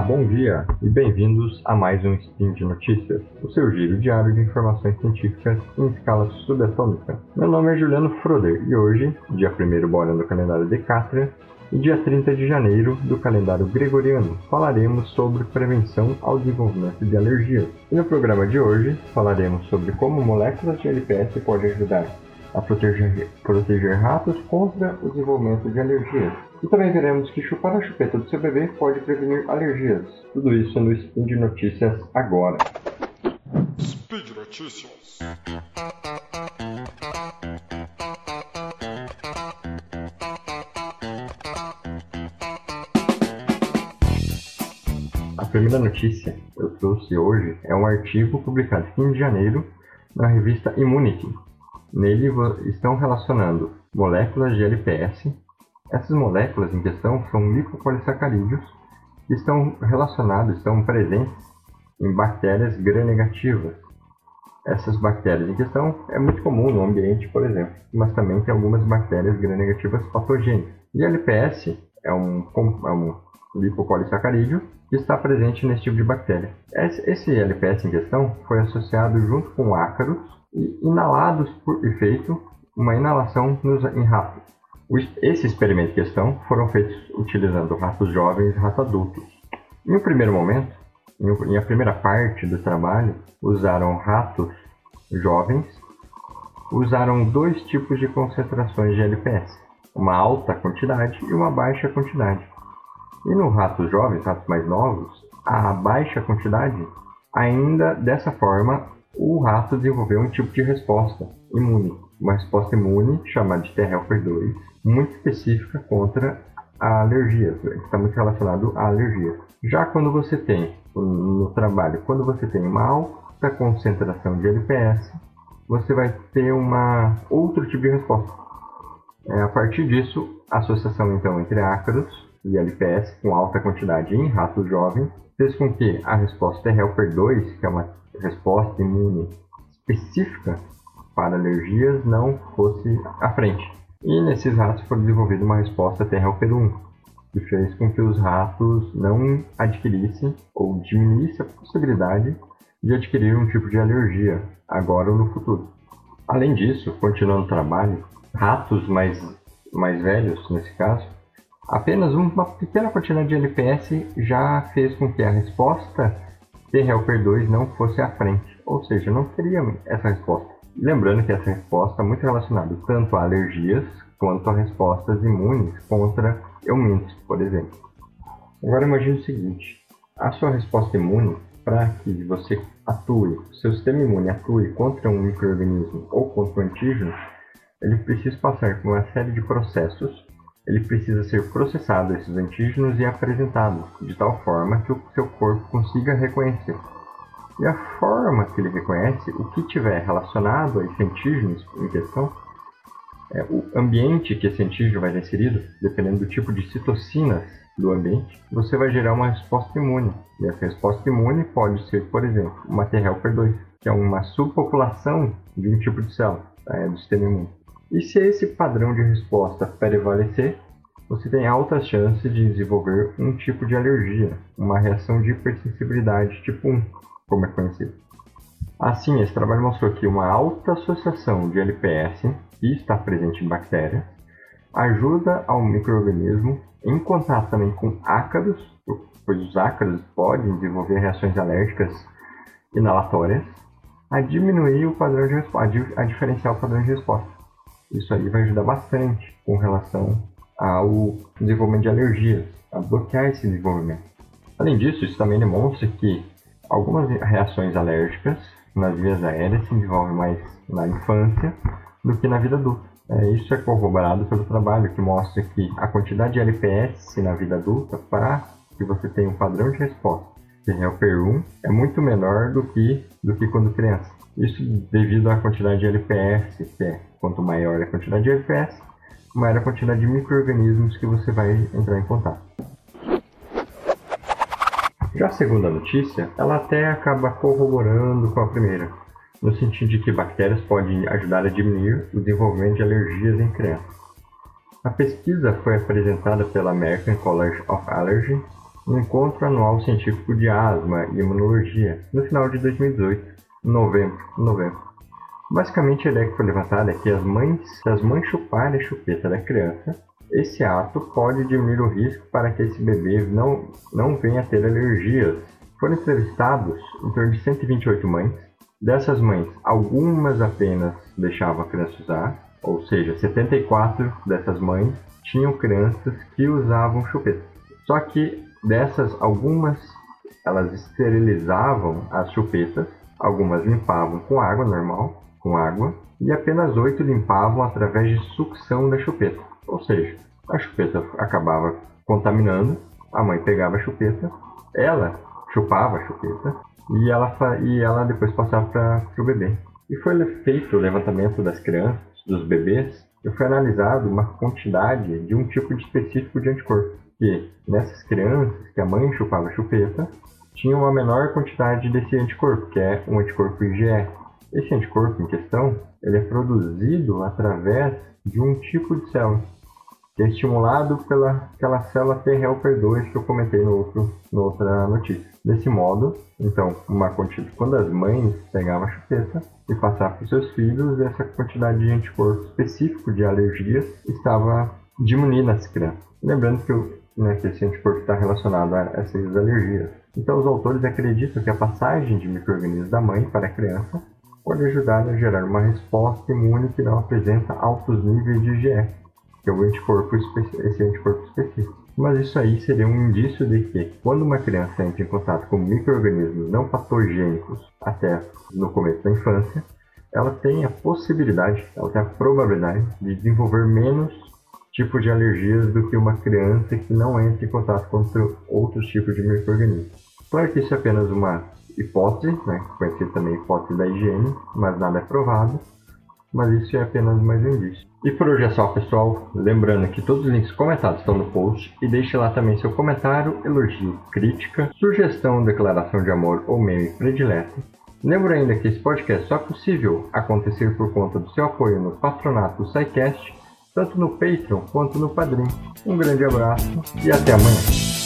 Bom dia e bem-vindos a mais um Spin de Notícias, o seu giro diário de informações científicas em escala subatômica. Meu nome é Juliano Froder e hoje, dia 1 Bora do calendário Decátria e dia 30 de janeiro do calendário Gregoriano, falaremos sobre prevenção ao desenvolvimento de alergias. E no programa de hoje falaremos sobre como moléculas de LPS podem ajudar a proteger, proteger ratos contra o desenvolvimento de alergias. E também veremos que chupar a chupeta do seu bebê pode prevenir alergias. Tudo isso no Speed Notícias agora. Speed Notícias. A primeira notícia que eu trouxe hoje é um artigo publicado em janeiro na revista Immunity, Nele estão relacionando moléculas de LPS. Essas moléculas em questão são lipopolissacarídeos que estão relacionados, estão presentes em bactérias gram-negativas. Essas bactérias em questão é muito comum no ambiente, por exemplo, mas também tem algumas bactérias gram-negativas patogênicas. E LPS é um, é um lipopolissacarídeo que está presente nesse tipo de bactéria. Esse LPS em questão foi associado junto com ácaros e inalados por efeito uma inalação nos, em ratos. Esse experimento em questão foram feitos utilizando ratos jovens e ratos adultos. Em um primeiro momento, em a primeira parte do trabalho, usaram ratos jovens, usaram dois tipos de concentrações de LPS, uma alta quantidade e uma baixa quantidade. E no ratos jovens, ratos mais novos, a baixa quantidade, ainda dessa forma, o rato desenvolveu um tipo de resposta imune, uma resposta imune chamada de T-helper 2, muito específica contra a alergias, que está muito relacionado à alergia. Já quando você tem no trabalho, quando você tem uma alta concentração de LPS, você vai ter uma outro tipo de resposta. É, a partir disso, a associação então entre ácaros e LPS com alta quantidade em ratos jovens fez com que a resposta T-helper 2, que é uma resposta imune específica para alergias não fosse à frente. E nesses ratos foi desenvolvida uma resposta T-helper 1, que fez com que os ratos não adquirissem ou diminuísse a possibilidade de adquirir um tipo de alergia, agora ou no futuro. Além disso, continuando o trabalho, ratos mais, mais velhos, nesse caso, apenas uma pequena quantidade de LPS já fez com que a resposta se Helper 2 não fosse à frente, ou seja, não teria essa resposta. Lembrando que essa resposta é muito relacionada tanto a alergias quanto a respostas imunes contra eumintos, por exemplo. Agora imagine o seguinte: a sua resposta imune, para que você atue, seu sistema imune atue contra um microorganismo ou contra um antígeno, ele precisa passar por uma série de processos ele precisa ser processado esses antígenos e apresentado de tal forma que o seu corpo consiga reconhecer. E a forma que ele reconhece, o que tiver relacionado a esse antígeno em questão, é o ambiente que esse antígeno vai ser inserido, dependendo do tipo de citocinas do ambiente, você vai gerar uma resposta imune. E essa resposta imune pode ser, por exemplo, uma helper 2, que é uma subpopulação de um tipo de célula é, do sistema imune. E se esse padrão de resposta prevalecer, você tem altas chances de desenvolver um tipo de alergia, uma reação de hipersensibilidade tipo 1, como é conhecido. Assim, esse trabalho mostrou que uma alta associação de LPS, que está presente em bactérias, ajuda ao microorganismo em contato também com ácaros, pois os ácaros podem desenvolver reações alérgicas inalatórias, a diminuir o padrão de resposta, a diferenciar o padrão de resposta. Isso aí vai ajudar bastante com relação ao desenvolvimento de alergias, a bloquear esse desenvolvimento. Além disso, isso também demonstra que algumas reações alérgicas nas vias aéreas se desenvolvem mais na infância do que na vida adulta. É, isso é corroborado pelo trabalho que mostra que a quantidade de LPS na vida adulta para que você tenha um padrão de resposta de helper 1 é muito menor do que, do que quando criança. Isso devido à quantidade de LPS, que é quanto maior a quantidade de LPS, maior a quantidade de micro-organismos que você vai entrar em contato. Já a segunda notícia, ela até acaba corroborando com a primeira, no sentido de que bactérias podem ajudar a diminuir o desenvolvimento de alergias em crianças. A pesquisa foi apresentada pela American College of Allergy um encontro anual científico de asma e imunologia no final de 2018, novembro, novembro. Basicamente a ideia que foi levantada é que as mães, se as mães chuparem a chupeta da criança, esse ato pode diminuir o risco para que esse bebê não, não venha a ter alergias. Foram entrevistados em torno de 128 mães. Dessas mães, algumas apenas deixavam a criança usar, ou seja, 74 dessas mães tinham crianças que usavam chupeta. Só que dessas, algumas elas esterilizavam as chupetas, algumas limpavam com água normal, com água, e apenas oito limpavam através de sucção da chupeta. Ou seja, a chupeta acabava contaminando, a mãe pegava a chupeta, ela chupava a chupeta e ela, e ela depois passava para o bebê. E foi feito o levantamento das crianças, dos bebês, e foi analisado uma quantidade de um tipo de específico de anticorpo, que nessas crianças que a mãe chupava a chupeta, tinha uma menor quantidade desse anticorpo, que é um anticorpo IgE. Esse anticorpo em questão, ele é produzido através de um tipo de célula, é estimulado pela aquela célula T helper 2 que eu comentei no outro, outra notícia. Desse modo, então, uma quantidade, quando as mães pegavam a chupeta e passavam para os seus filhos, essa quantidade de anticorpo específico de alergias estava diminuindo nas crianças. Lembrando que, o, né, que esse anticorpo está relacionado a essas alergias. Então, os autores acreditam que a passagem de micro-organismos da mãe para a criança pode ajudar a gerar uma resposta imune que não apresenta altos níveis de IgE, que é o anticorpo, esse anticorpo específico. Mas isso aí seria um indício de que, quando uma criança entra em contato com micro-organismos não patogênicos até no começo da infância, ela tem a possibilidade, ela tem a probabilidade de desenvolver menos tipos de alergias do que uma criança que não entra em contato com outros tipos de micro-organismos. Claro que isso é apenas uma hipótese, né, conhecida também hipótese da higiene, mas nada é provado, mas isso é apenas mais um indício. E por hoje é só, pessoal. Lembrando que todos os links comentados estão no post e deixe lá também seu comentário, elogio, crítica, sugestão, declaração de amor ou meme predileto. Lembro ainda que esse podcast só é possível acontecer por conta do seu apoio no patronato do SciCast, tanto no Patreon quanto no Padrim. Um grande abraço e até amanhã.